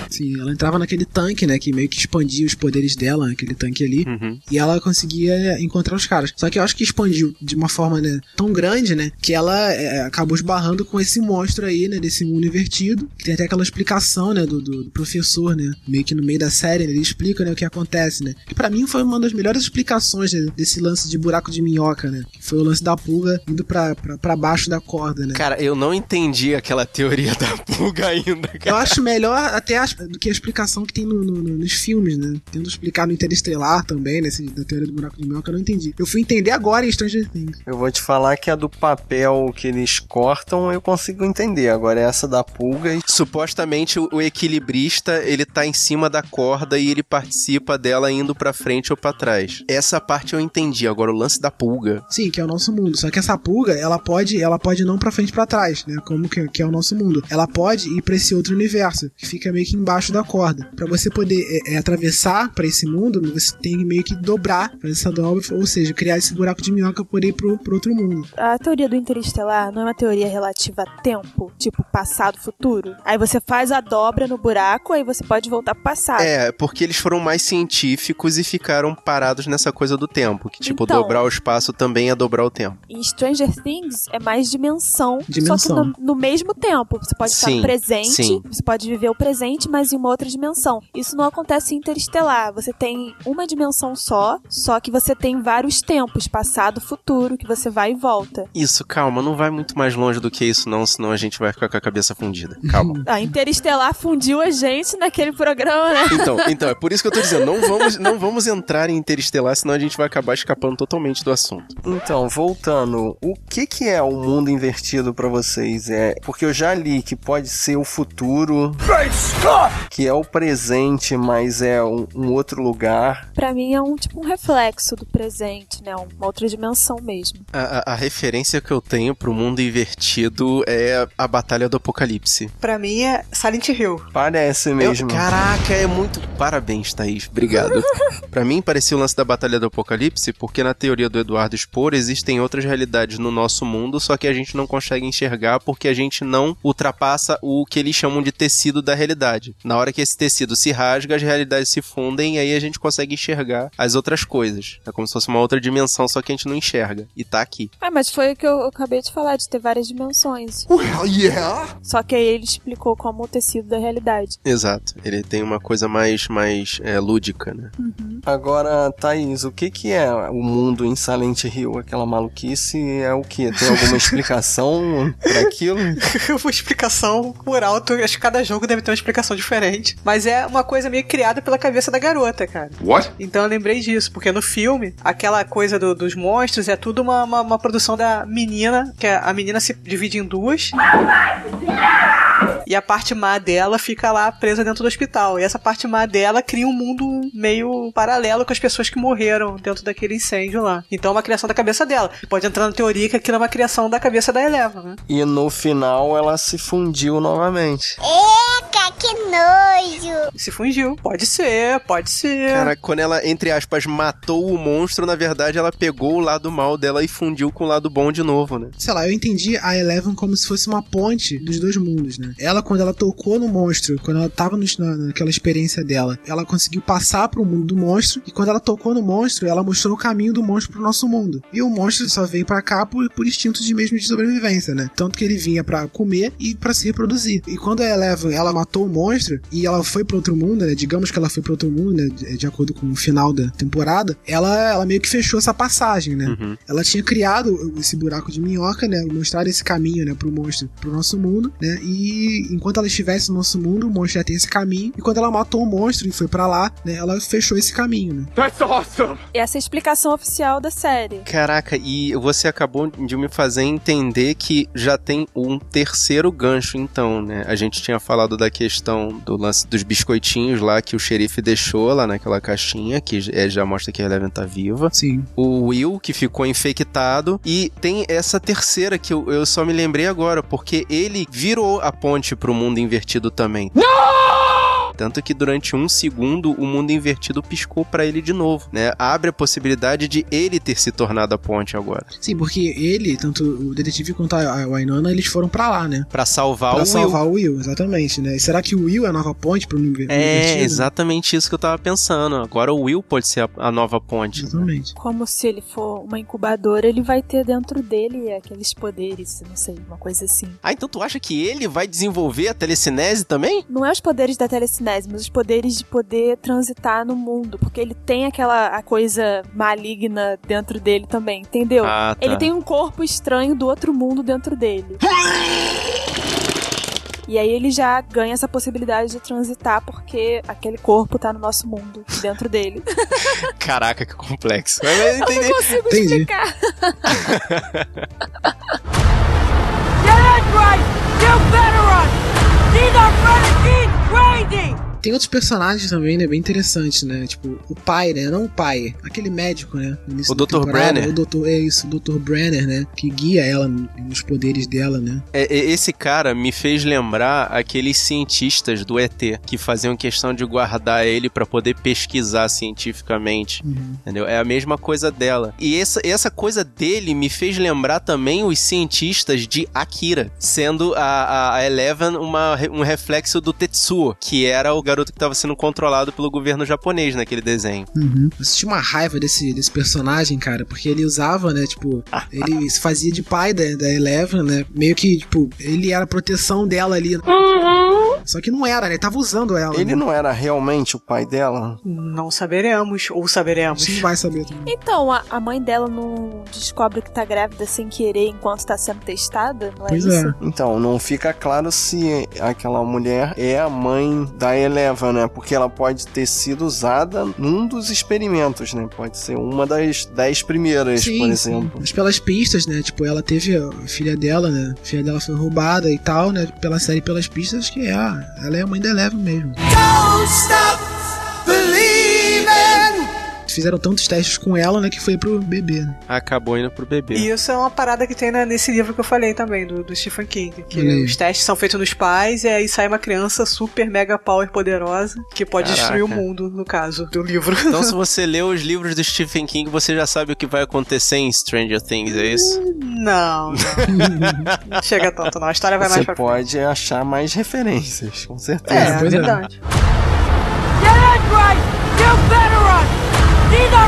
Sim, ela entrava naquele tanque, né? Que meio que expandia os poderes dela, aquele tanque ali. E ela conseguia encontrar os caras. Só que eu acho que expandiu de uma forma né, tão grande, né? Que ela é, acabou esbarrando com esse monstro aí, né? Desse mundo invertido. Que tem até aquela explicação, né? Do, do- professor, né? Meio que no meio da série, né, ele explica né, o que acontece, né? Que pra mim foi uma das melhores explicações né, desse lance de buraco de minhoca, né? Que foi o lance da pulga indo pra, pra, pra baixo da corda, né? Cara, eu não entendi aquela teoria da pulga ainda. Eu acho melhor até as- do que a explicação que tem no- no- no- nos filmes, né? Tendo explicado no Interestelar também, né? esse- da teoria do buraco de minhoca, eu não entendi. Eu fui entender agora em Stranger Things. Eu vou te falar que a do papel que eles cortam eu consigo entender. Agora essa da pulga e Supostamente o equilibrista, ele tá em cima da corda e ele participa dela indo pra frente ou pra trás. Essa parte eu entendi, agora o lance da pulga. Sim, que é o nosso mundo. Só que essa pulga, ela pode, ela pode não pra frente e pra trás, né? Como que, que é o nosso mundo. Ela pode ir pra esse outro universo, que fica meio que embaixo da corda. Para você poder é, é, atravessar para esse mundo, você tem que meio que dobrar, fazer essa dobra, ou seja, criar esse buraco de minhoca por ir pro, pro outro mundo. A teoria do interestelar não é uma teoria relativa a tempo, tipo passado, futuro. Aí você faz a dobra no buraco, aí você pode voltar pro passado. É, porque eles foram mais científicos e ficaram parados nessa coisa do tempo, que tipo então, dobrar o espaço também é dobrar o tempo. Em Stranger Things é mais dimensão, dimensão. só que no, no mesmo tempo. Você pode sim, estar presente, sim. você pode viver o presente, mas em uma outra dimensão. Isso não acontece em Interestelar. Você tem uma dimensão só, só que você tem vários tempos, passado, futuro, que você vai e volta. Isso, calma, não vai muito mais longe do que isso não, senão a gente vai ficar com a cabeça fundida. Calma. a Interestelar fundiu a gente naquele programa, né? Então, então é por isso que eu tô dizendo, não vamos, não vamos entrar em Interestelar, senão a gente vai acabar escapando totalmente do assunto. Então, voltando, o que que é o mundo invertido para vocês? É porque eu já li que pode ser o futuro, que é o presente, mas é um, um outro lugar. Para mim é um tipo um reflexo do presente, né? Uma outra dimensão mesmo. A, a, a referência que eu tenho pro mundo invertido é a Batalha do Apocalipse. Para mim é Silent Hill. Parece mesmo. Eu, caraca, é muito. Parabéns, Thaís. Obrigado. para mim parecia o lance da Batalha do Apocalipse, porque na teoria do Eduardo Spor existem outras realidades no nosso mundo, só que a gente não consegue enxergar porque a gente não ultrapassa o que eles chamam de tecido da realidade. Na hora que esse tecido se rasga, as realidades se fundem e aí a gente consegue enxergar as outras coisas. É como se fosse uma outra dimensão, só que a gente não enxerga. E tá aqui. Ah, mas foi o que eu acabei de falar, de ter várias dimensões. Well, yeah! Só que aí ele explicou como o tecido da realidade. Exato. Ele tem uma coisa mais, mais é, lúdica, né? Uhum. Agora, Thaís, o que que é o mundo em Silent Hill? Aquela maluquice é o que? Tem alguma explicação para aquilo? uma explicação por alto. Acho que cada jogo deve ter uma explicação diferente. Mas é uma coisa meio criada pela cabeça da garota, cara. What? Então eu lembrei disso, porque no filme, aquela coisa do, dos monstros é tudo uma, uma, uma produção da menina, que a menina se divide em duas. E a parte má dela fica lá presa dentro do hospital. E essa parte má dela cria um mundo meio paralelo com as pessoas que morreram dentro daquele incêndio lá. Então é uma criação da cabeça dela. Pode entrar na teoria que aquilo é uma criação da cabeça da Eleva, né? E no final ela se fundiu novamente. Eca, que nojo! Se fundiu. Pode ser, pode ser. Cara, quando ela, entre aspas, matou o monstro, na verdade ela pegou o lado mal dela e fundiu com o lado bom de novo, né? Sei lá, eu entendi a Eleven como se fosse uma ponte dos dois mundos, né? Ela, quando ela tocou no monstro, quando ela tava no, na, naquela experiência dela, ela conseguiu passar pro mundo do monstro, e quando ela tocou no monstro, ela mostrou o caminho do monstro pro nosso mundo. E o monstro só veio para cá por, por instinto de mesmo de sobrevivência, né? Tanto que ele vinha para comer e para se reproduzir. E quando a Eleven, ela matou o monstro e ela foi para outro mundo, né? Digamos que ela foi para outro mundo, né? De, de, acordo com o final da temporada, ela, ela meio que fechou essa passagem, né? Uhum. Ela tinha criado esse buraco de minhoca, né? Mostrar esse caminho, né? Pro monstro, pro nosso mundo, né? E enquanto ela estivesse no nosso mundo, o monstro já tem esse caminho. E quando ela matou o monstro e foi para lá, né? Ela fechou esse caminho, né? That's awesome! Essa é a explicação oficial da série. Caraca, e você acabou de me fazer entender que já tem um terceiro gancho, então, né? A gente tinha falado da questão do lance dos biscoitinhos lá que o xerife deixou lá naquela caixinha, que é, já mostra que a Eleven tá viva. Sim. O Will, que ficou infectado. E tem essa terceira que eu, eu só me lembrei agora, porque ele virou a ponte pro mundo invertido também. Não! Tanto que durante um segundo o mundo invertido piscou para ele de novo, né? Abre a possibilidade de ele ter se tornado a ponte agora. Sim, porque ele, tanto o detetive quanto a Wainona, eles foram para lá, né? Para salvar pra o salvar Will. o Will, exatamente, né? E será que o Will é a nova ponte pro mundo invertido? É, exatamente isso que eu tava pensando. Agora o Will pode ser a, a nova ponte. Exatamente. Como se ele for uma incubadora, ele vai ter dentro dele aqueles poderes, não sei, uma coisa assim. Ah, então tu acha que ele vai desenvolver a telecinese também? Não é os poderes da telecinese, mas os poderes de poder transitar no mundo, porque ele tem aquela a coisa maligna dentro dele também, entendeu? Ah, tá. Ele tem um corpo estranho do outro mundo dentro dele. E aí ele já ganha essa possibilidade de transitar porque aquele corpo tá no nosso mundo, dentro dele. Caraca, que complexo. Eu, eu não consigo Entendi. explicar. Get it right! You better run! These are crazy! Tem outros personagens também, né? Bem interessantes, né? Tipo, o pai, né? Não o pai, aquele médico, né? O Dr. Brenner. O doutor, é isso, o Dr. Brenner, né? Que guia ela nos poderes dela, né? É, é, esse cara me fez lembrar aqueles cientistas do ET que faziam questão de guardar ele pra poder pesquisar cientificamente. Uhum. Entendeu? É a mesma coisa dela. E essa, essa coisa dele me fez lembrar também os cientistas de Akira, sendo a, a, Eleven uma, um reflexo do Tetsuo, que era o garoto que estava sendo controlado pelo governo japonês naquele desenho. Uhum. Eu senti uma raiva desse, desse personagem, cara, porque ele usava, né, tipo, ele se fazia de pai da, da Eleven, né, meio que, tipo, ele era a proteção dela ali. Só que não era, né, ele tava usando ela. Ele né? não era realmente o pai dela? Não saberemos, ou saberemos. Não vai saber também. Então, a, a mãe dela não descobre que tá grávida sem querer enquanto tá sendo testada, não é Pois isso? é. Então, não fica claro se aquela mulher é a mãe da Eleven, né? Porque ela pode ter sido usada num dos experimentos, né? Pode ser uma das dez primeiras, por exemplo. Mas pelas pistas, né? Tipo, ela teve a filha dela, né? A filha dela foi roubada e tal, né? Pela série pelas pistas, acho que é. a- Ela é a mãe da Eleven mesmo. Fizeram tantos testes com ela, né? Que foi pro bebê. né? Acabou indo pro bebê. E isso é uma parada que tem na- nesse livro que eu falei também, do, do Stephen King. Que os testes são feitos nos pais e aí sai uma criança super mega power poderosa que pode Caraca. destruir o mundo, no caso, do livro. Então, se você lê os livros do Stephen King, você já sabe o que vai acontecer em Stranger Things, é isso? Não, não. não chega tanto, não. A história vai Você mais pra frente. pode achar mais referências, com certeza. É, é.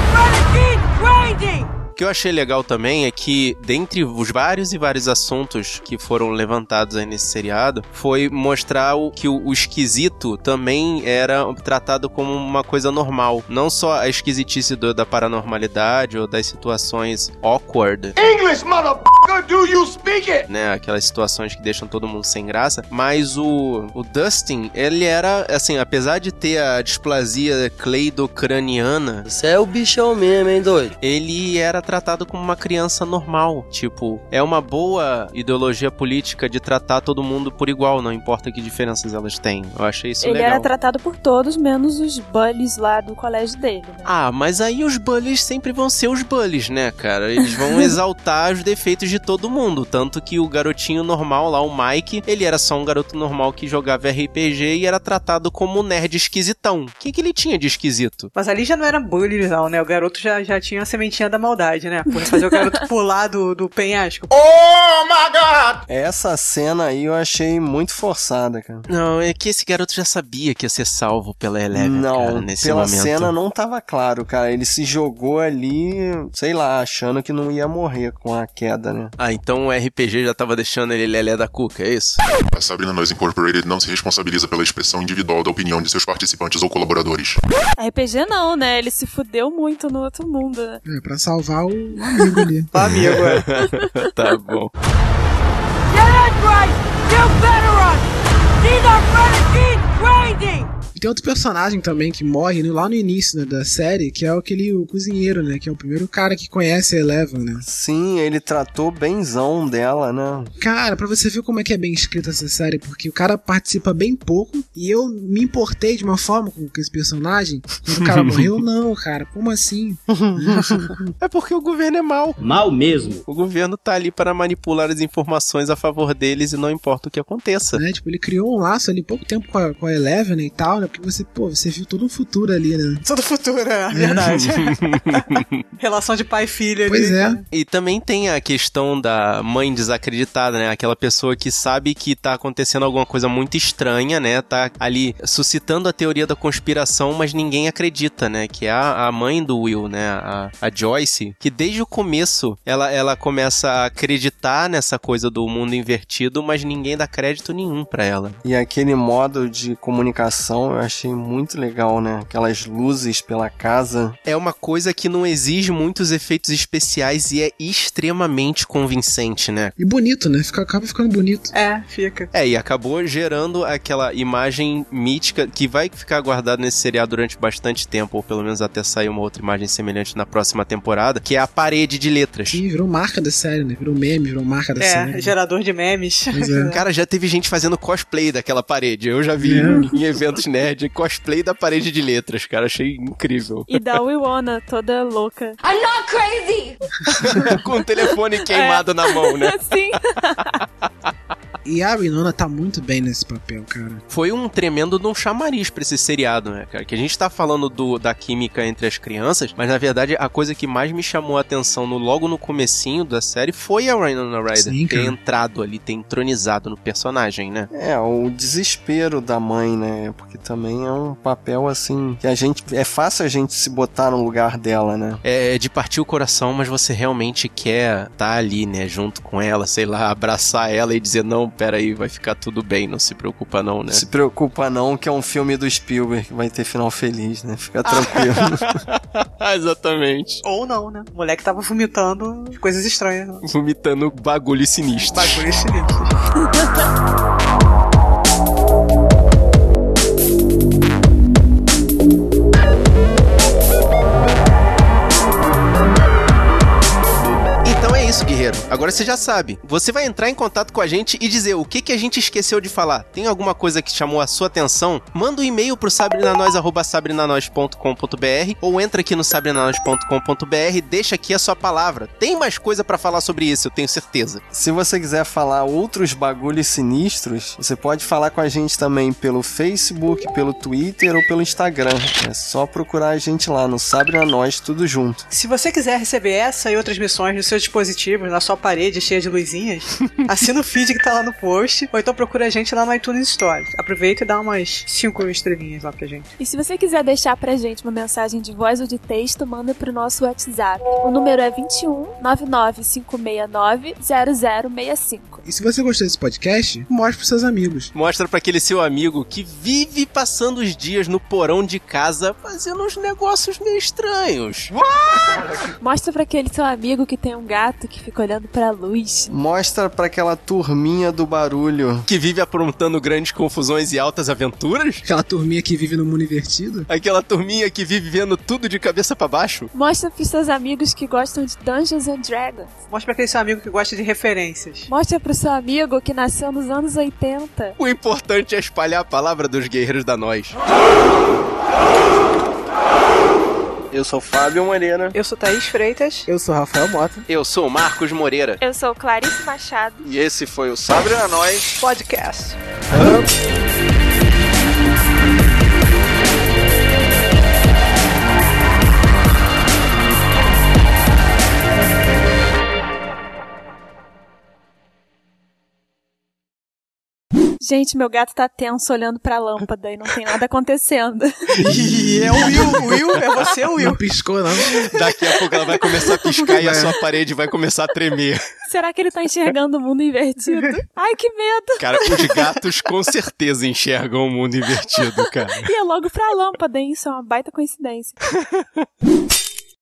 Verdade. O que eu achei legal também é que, dentre os vários e vários assuntos que foram levantados aí nesse seriado, foi mostrar o, que o, o esquisito também era tratado como uma coisa normal. Não só a esquisitice do- da paranormalidade ou das situações awkward, English, motherfucker, do you speak it? né? Aquelas situações que deixam todo mundo sem graça. Mas o, o Dustin, ele era, assim, apesar de ter a displasia cleidocraniana, Você é o bichão mesmo, hein, doido? ele era tratado como uma criança normal. Tipo, é uma boa ideologia política de tratar todo mundo por igual, não importa que diferenças elas têm. Eu achei isso Ele legal. era tratado por todos, menos os bullies lá do colégio dele, né? Ah, mas aí os bullies sempre vão ser os bullies, né, cara? Eles vão exaltar os defeitos de todo mundo. Tanto que o garotinho normal lá, o Mike, ele era só um garoto normal que jogava RPG e era tratado como um nerd esquisitão. O que, que ele tinha de esquisito? Mas ali já não era bullying, não, né? O garoto já, já tinha a sementinha da maldade, né? Por fazer o garoto pular do, do penhasco. Oh my god! Essa cena aí eu achei muito forçada, cara. Não, é que esse garoto já sabia que ia ser salvo pela Eleven, não, cara, nesse pela momento. cena não tava claro, cara. Ele se jogou ali, sei lá, achando que não ia morrer com a queda, né? Ah, então o RPG já tava deixando ele lelé da cuca, é isso? A Sabrina Noise Incorporated não se responsabiliza pela expressão individual da opinião de seus participantes ou colaboradores. RPG não, né? Ele se fudeu muito no outro mundo? É, pra salvar o amigo ali. O amigo, é. tá bom. E tem outro personagem também que morre né, lá no início né, da série, que é aquele o cozinheiro, né? Que é o primeiro cara que conhece a Eleven, né? Sim, ele tratou benzão dela, né? Cara, pra você ver como é que é bem escrita essa série, porque o cara participa bem pouco e eu me importei de uma forma com esse personagem. Quando o cara morreu, não, cara, como assim? É porque o governo é mau. Mal mesmo. O governo tá ali para manipular as informações a favor deles e não importa o que aconteça. né? Tipo, ele criou um laço ali pouco tempo com a, com a Eleven e tal, né? Porque você, pô, você viu todo um futuro ali, né? Tudo futuro, é verdade. Relação de pai e filho ali. Pois é. E também tem a questão da mãe desacreditada, né? Aquela pessoa que sabe que tá acontecendo alguma coisa muito estranha, né? Tá ali suscitando a teoria da conspiração, mas ninguém acredita, né? Que é a, a mãe do Will, né? A, a Joyce, que desde o começo ela, ela começa a acreditar nessa coisa do mundo invertido, mas ninguém dá crédito nenhum pra ela. E aquele modo de comunicação eu achei muito legal, né? Aquelas luzes pela casa. É uma coisa que não exige muitos efeitos especiais e é extremamente convincente, né? E bonito, né? Fica, acaba ficando bonito. É, fica. É, e acabou gerando aquela imagem mítica que vai ficar guardada nesse seriado durante bastante tempo, ou pelo menos até sair uma outra imagem semelhante na próxima temporada, que é a parede de letras. Sim, virou marca da série, né? Virou meme, virou marca da É, série. gerador de memes. Pois é. Cara, já teve gente fazendo cosplay daquela parede. Eu já vi É. em eventos nerds nerd, cosplay da parede de letras, cara. Achei incrível. E da Wiona, toda louca. I'm not crazy! Com o telefone queimado na mão, né? Sim. E a Winona tá muito bem nesse papel, cara. Foi um tremendo de um chamariz pra esse seriado, né, cara? Que a gente tá falando do, da química entre as crianças, mas na verdade a coisa que mais me chamou a atenção no, logo no comecinho da série foi a Winona Ryder Sim, ter entrado ali, ter entronizado no personagem, né? É, o desespero da mãe, né? Porque também é um papel assim que a gente é fácil a gente se botar no lugar dela, né? É de partir o coração, mas você realmente quer estar tá ali, né, junto com ela, sei lá, abraçar ela e dizer não, pera aí, vai ficar tudo bem, não se preocupa não, né? Se preocupa não, que é um filme do Spielberg que vai ter final feliz, né? Fica tranquilo. Exatamente. Ou não, né? O moleque tava vomitando coisas estranhas. né? Vomitando bagulho sinistro. Bagulho sinistro. Agora você já sabe. Você vai entrar em contato com a gente e dizer o que, que a gente esqueceu de falar. Tem alguma coisa que chamou a sua atenção? Manda um e-mail pro sabrinanois.sabrinanois.com.br ou entra aqui no sabrinanois.com.br e deixa aqui a sua palavra. Tem mais coisa pra falar sobre isso, eu tenho certeza. Se você quiser falar outros bagulhos sinistros, você pode falar com a gente também pelo Facebook, pelo Twitter ou pelo Instagram. É só procurar a gente lá no Sabre a Nós, tudo junto. Se você quiser receber essa e outras missões nos seus dispositivos, na sua parede cheia de luzinhas, assina o feed que tá lá no post, ou então procura a gente lá no iTunes Store. Aproveita e dá umas 5 estrelinhas lá pra gente. E se você quiser deixar pra gente uma mensagem de voz ou de texto, manda pro nosso WhatsApp. O número é 21 99569 0065. E se você gostou desse podcast, mostre pros seus amigos. Mostra pra aquele seu amigo que vive passando os dias no porão de casa fazendo uns negócios meio estranhos. Mostra pra aquele seu amigo que tem um gato que fica olhando pra luz. Mostra pra aquela turminha do barulho. Que vive aprontando grandes confusões e altas aventuras. Aquela turminha que vive no mundo invertido. Aquela turminha que vive vendo tudo de cabeça pra baixo. Mostra pros seus amigos que gostam de Dungeons and Dragons. Mostra pra aquele seu amigo que gosta de referências. Mostra pro seu amigo que nasceu nos anos 80. O importante é espalhar a palavra dos guerreiros da nós. Eu sou Fábio Moreira. Eu sou Thaís Freitas. Eu sou Rafael Mota. Eu sou Marcos Moreira. Eu sou Clarice Machado. E esse foi o Sabre a Nós Podcast. Gente, meu gato tá tenso olhando pra lâmpada e não tem nada acontecendo. E é o Will, o Will, é você, o Will. Não piscou, não. Daqui a pouco ela vai começar a piscar e a sua parede vai começar a tremer. Será que ele tá enxergando o mundo invertido? Ai, que medo! Cara, os gatos com certeza enxergam o mundo invertido, cara. E é logo pra lâmpada, hein? Isso é uma baita coincidência.